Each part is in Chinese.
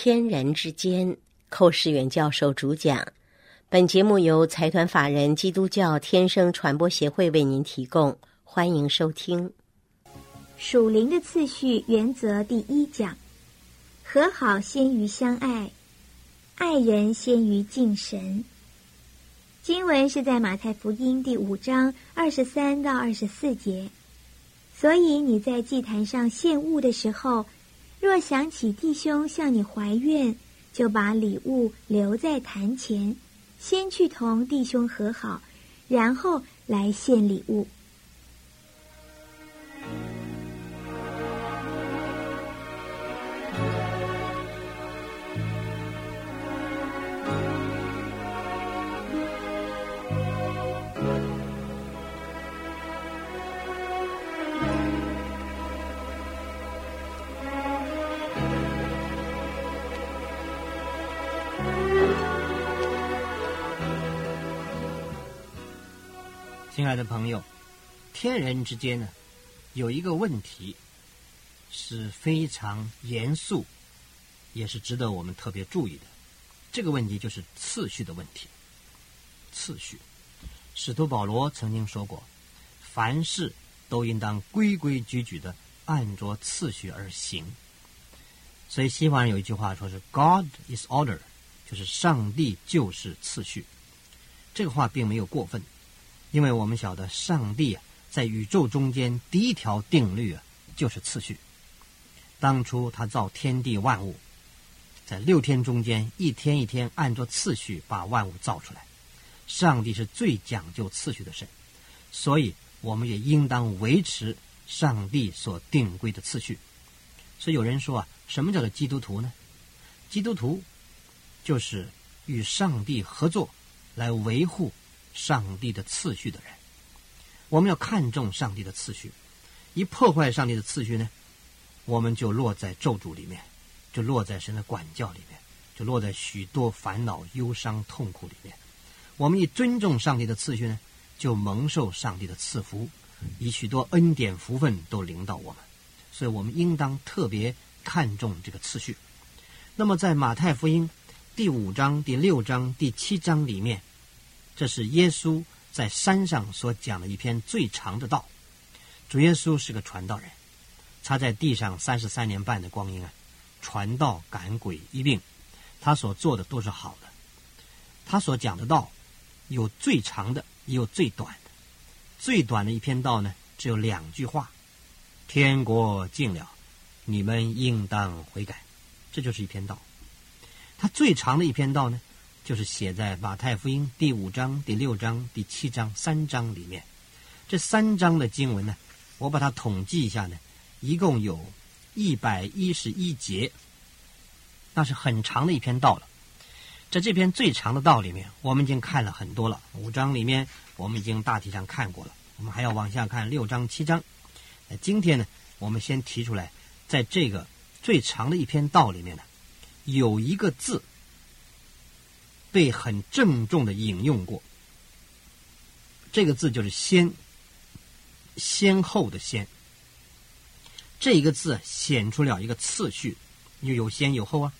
天人之间，寇世远教授主讲。本节目由财团法人基督教天生传播协会为您提供，欢迎收听。属灵的次序原则第一讲：和好先于相爱，爱人先于敬神。经文是在马太福音第五章二十三到二十四节。所以你在祭坛上献物的时候。若想起弟兄向你怀怨，就把礼物留在坛前，先去同弟兄和好，然后来献礼物。亲爱的朋友，天人之间呢，有一个问题是非常严肃，也是值得我们特别注意的。这个问题就是次序的问题。次序，使徒保罗曾经说过：“凡事都应当规规矩矩的按着次序而行。”所以西方人有一句话说是 “God is order”，就是上帝就是次序。这个话并没有过分。因为我们晓得，上帝啊，在宇宙中间第一条定律啊，就是次序。当初他造天地万物，在六天中间，一天一天按照次序把万物造出来。上帝是最讲究次序的神，所以我们也应当维持上帝所定规的次序。所以有人说啊，什么叫做基督徒呢？基督徒就是与上帝合作来维护。上帝的次序的人，我们要看重上帝的次序。一破坏上帝的次序呢，我们就落在咒诅里面，就落在神的管教里面，就落在许多烦恼、忧伤、痛苦里面。我们一尊重上帝的次序呢，就蒙受上帝的赐福，以许多恩典福分都领导我们。所以我们应当特别看重这个次序。那么，在马太福音第五章、第六章、第七章里面。这是耶稣在山上所讲的一篇最长的道。主耶稣是个传道人，他在地上三十三年半的光阴啊，传道赶鬼医病，他所做的都是好的。他所讲的道有最长的，也有最短的。最短的一篇道呢，只有两句话：“天国近了，你们应当悔改。”这就是一篇道。他最长的一篇道呢？就是写在马太福音第五章、第六章、第七章三章里面。这三章的经文呢，我把它统计一下呢，一共有一百一十一节，那是很长的一篇道了。在这篇最长的道里面，我们已经看了很多了。五章里面我们已经大体上看过了，我们还要往下看六章、七章。今天呢，我们先提出来，在这个最长的一篇道里面呢，有一个字。被很郑重的引用过，这个字就是“先”，先后的“先”。这一个字显出了一个次序，有先有后啊，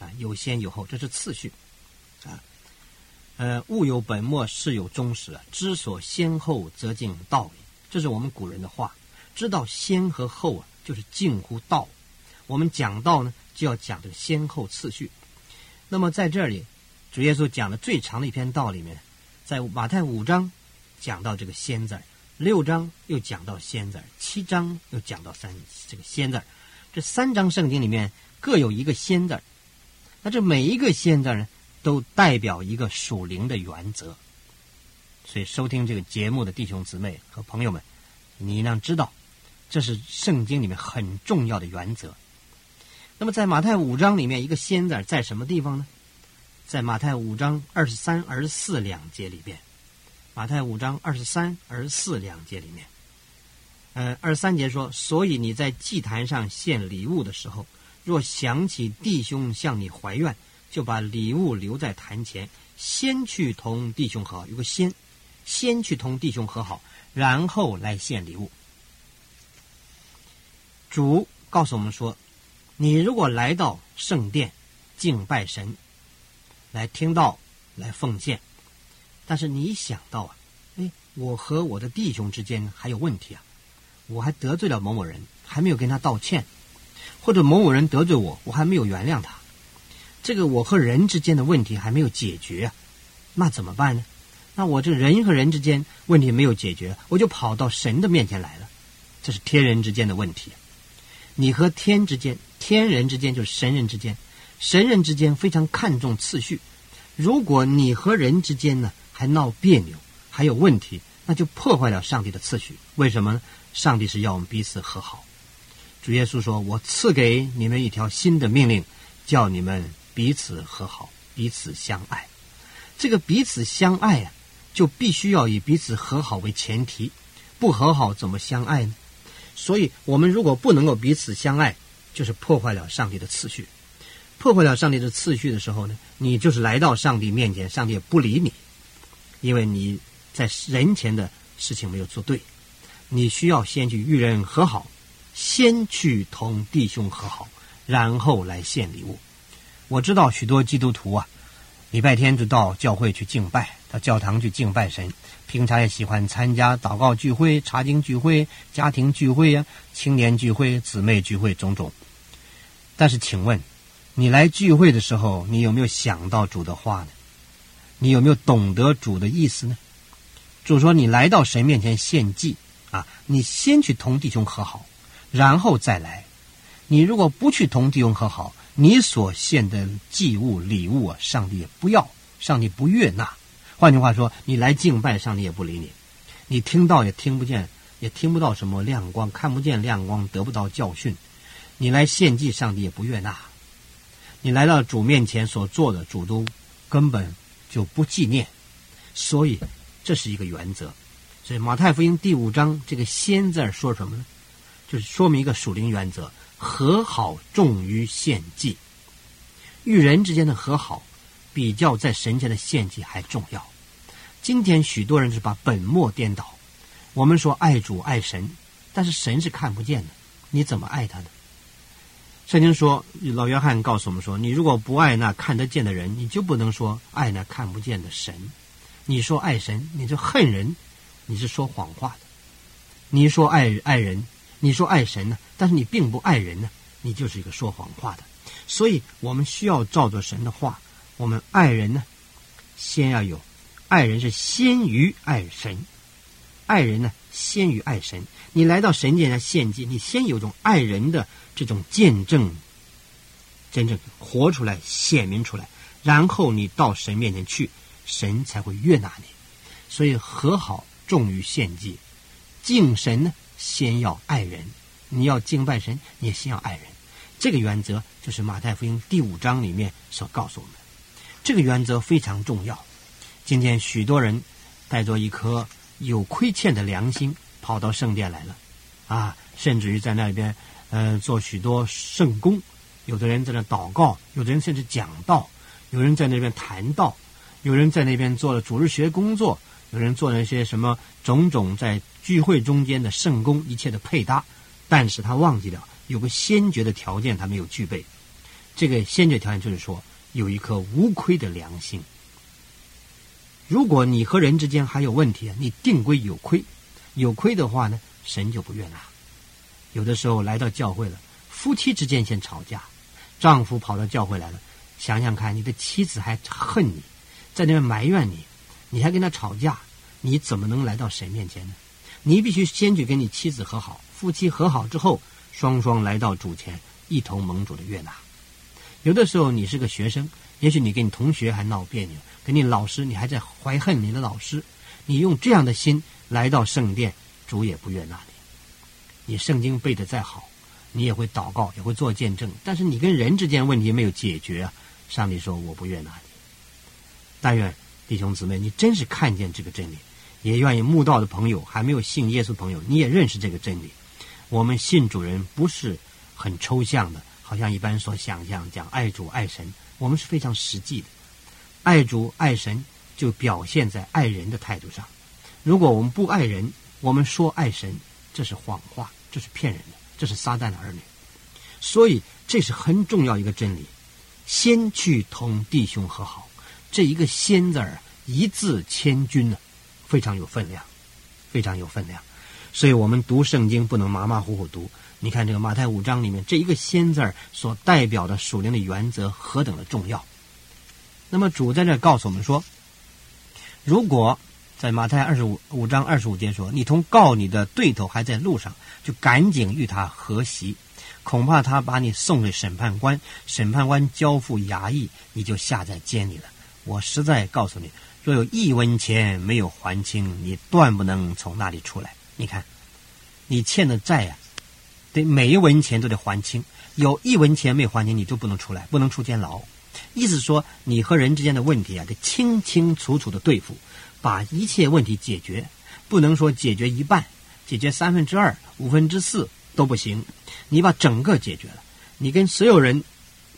啊，有先有后，这是次序啊。呃，物有本末，事有终始，知所先后，则近道矣。这是我们古人的话，知道先和后啊，就是近乎道。我们讲道呢，就要讲这个先后次序。那么在这里。主耶稣讲的最长的一篇道里面，在马太五章讲到这个“先”字，六章又讲到“先”字，七章又讲到“三”这个“先”字。这三章圣经里面各有一个“先”字，那这每一个“先”字呢，都代表一个属灵的原则。所以收听这个节目的弟兄姊妹和朋友们，你应当知道这是圣经里面很重要的原则。那么在马太五章里面，一个“先”字在什么地方呢？在马太五章二十三、二十四两节里边，马太五章二十三、二十四两节里面，呃，二十三节说：“所以你在祭坛上献礼物的时候，若想起弟兄向你怀怨，就把礼物留在坛前，先去同弟兄和好。有个先，先去同弟兄和好，然后来献礼物。”主告诉我们说：“你如果来到圣殿敬拜神，来听到，来奉献，但是你想到啊，哎，我和我的弟兄之间还有问题啊，我还得罪了某某人，还没有跟他道歉，或者某某人得罪我，我还没有原谅他，这个我和人之间的问题还没有解决啊，那怎么办呢？那我这人和人之间问题没有解决，我就跑到神的面前来了，这是天人之间的问题。你和天之间，天人之间就是神人之间，神人之间非常看重次序。如果你和人之间呢还闹别扭，还有问题，那就破坏了上帝的次序。为什么呢？上帝是要我们彼此和好。主耶稣说：“我赐给你们一条新的命令，叫你们彼此和好，彼此相爱。这个彼此相爱啊。”就必须要以彼此和好为前提，不和好怎么相爱呢？所以，我们如果不能够彼此相爱，就是破坏了上帝的次序。破坏了上帝的次序的时候呢，你就是来到上帝面前，上帝也不理你，因为你在人前的事情没有做对。你需要先去与人和好，先去同弟兄和好，然后来献礼物。我知道许多基督徒啊。礼拜天就到教会去敬拜，到教堂去敬拜神。平常也喜欢参加祷告聚会、查经聚会、家庭聚会呀、青年聚会、姊妹聚会种种。但是，请问，你来聚会的时候，你有没有想到主的话呢？你有没有懂得主的意思呢？主说：“你来到神面前献祭啊，你先去同弟兄和好，然后再来。你如果不去同弟兄和好，”你所献的祭物、礼物啊，上帝也不要，上帝不悦纳。换句话说，你来敬拜，上帝也不理你；你听到也听不见，也听不到什么亮光，看不见亮光，得不到教训。你来献祭，上帝也不悦纳。你来到主面前所做的，主都根本就不纪念。所以，这是一个原则。所以，马太福音第五章这个“先”字说什么呢？就是说明一个属灵原则。和好重于献祭，与人之间的和好，比较在神前的献祭还重要。今天许多人是把本末颠倒。我们说爱主爱神，但是神是看不见的，你怎么爱他呢？圣经说，老约翰告诉我们说，你如果不爱那看得见的人，你就不能说爱那看不见的神。你说爱神，你就恨人，你是说谎话的。你说爱爱人。你说爱神呢，但是你并不爱人呢，你就是一个说谎话的。所以我们需要照着神的话，我们爱人呢，先要有爱人是先于爱神，爱人呢先于爱神。你来到神面前献祭，你先有种爱人的这种见证，真正活出来、显明出来，然后你到神面前去，神才会悦纳你。所以和好重于献祭，敬神呢。先要爱人，你要敬拜神，你也先要爱人。这个原则就是马太福音第五章里面所告诉我们。这个原则非常重要。今天许多人带着一颗有亏欠的良心跑到圣殿来了，啊，甚至于在那边呃做许多圣功。有的人在那祷告，有的人甚至讲道，有人在那边谈道，有人在那边做了主日学工作。有人做那些什么种种在聚会中间的圣功，一切的配搭，但是他忘记了有个先决的条件，他没有具备。这个先决条件就是说，有一颗无亏的良心。如果你和人之间还有问题啊，你定归有亏，有亏的话呢，神就不悦纳。有的时候来到教会了，夫妻之间先吵架，丈夫跑到教会来了，想想看，你的妻子还恨你，在那边埋怨你。你还跟他吵架，你怎么能来到神面前呢？你必须先去跟你妻子和好，夫妻和好之后，双双来到主前，一同蒙主的悦纳。有的时候你是个学生，也许你跟你同学还闹别扭，跟你老师你还在怀恨你的老师，你用这样的心来到圣殿，主也不悦纳你。你圣经背的再好，你也会祷告，也会做见证，但是你跟人之间问题没有解决啊！上帝说我不悦纳你。但愿。弟兄姊妹，你真是看见这个真理，也愿意慕道的朋友，还没有信耶稣朋友，你也认识这个真理。我们信主人不是很抽象的，好像一般所想象讲爱主爱神，我们是非常实际的。爱主爱神就表现在爱人的态度上。如果我们不爱人，我们说爱神，这是谎话，这是骗人的，这是撒旦的儿女。所以这是很重要一个真理。先去同弟兄和好，这一个“先”字儿一字千钧呢，非常有分量，非常有分量。所以我们读圣经不能马马虎虎读。你看这个马太五章里面这一个“先”字儿所代表的属灵的原则何等的重要。那么主在这告诉我们说，如果在马太二十五五章二十五节说，你同告你的对头还在路上，就赶紧与他和席。恐怕他把你送给审判官，审判官交付衙役，你就下在监里了。我实在告诉你，若有一文钱没有还清，你断不能从那里出来。你看，你欠的债呀，得每一文钱都得还清。有一文钱没还清，你就不能出来，不能出监牢。意思说，你和人之间的问题啊，得清清楚楚的对付，把一切问题解决，不能说解决一半，解决三分之二、五分之四。都不行，你把整个解决了，你跟所有人、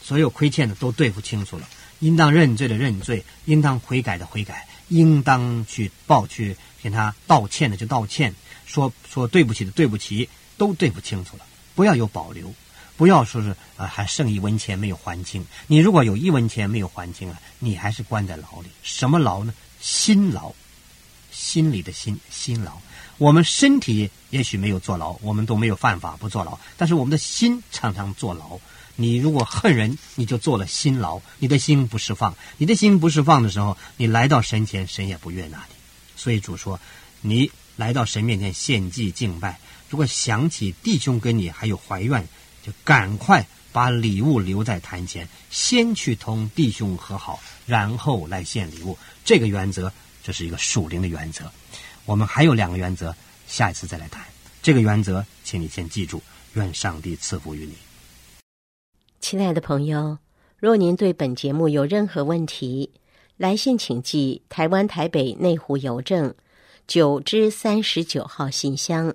所有亏欠的都对付清楚了，应当认罪的认罪，应当悔改的悔改，应当去报去跟他道歉的就道歉，说说对不起的对不起，都对不清楚了，不要有保留，不要说是啊还剩一文钱没有还清，你如果有一文钱没有还清啊，你还是关在牢里，什么牢呢？心牢，心里的心心牢。我们身体也许没有坐牢，我们都没有犯法不坐牢，但是我们的心常常坐牢。你如果恨人，你就做了心牢，你的心不释放，你的心不释放的时候，你来到神前，神也不悦纳你。所以主说，你来到神面前献祭敬拜，如果想起弟兄跟你还有怀怨，就赶快把礼物留在坛前，先去同弟兄和好，然后来献礼物。这个原则，这是一个属灵的原则。我们还有两个原则，下一次再来谈。这个原则，请你先记住。愿上帝赐福于你，亲爱的朋友。若您对本节目有任何问题，来信请寄台湾台北内湖邮政九之三十九号信箱，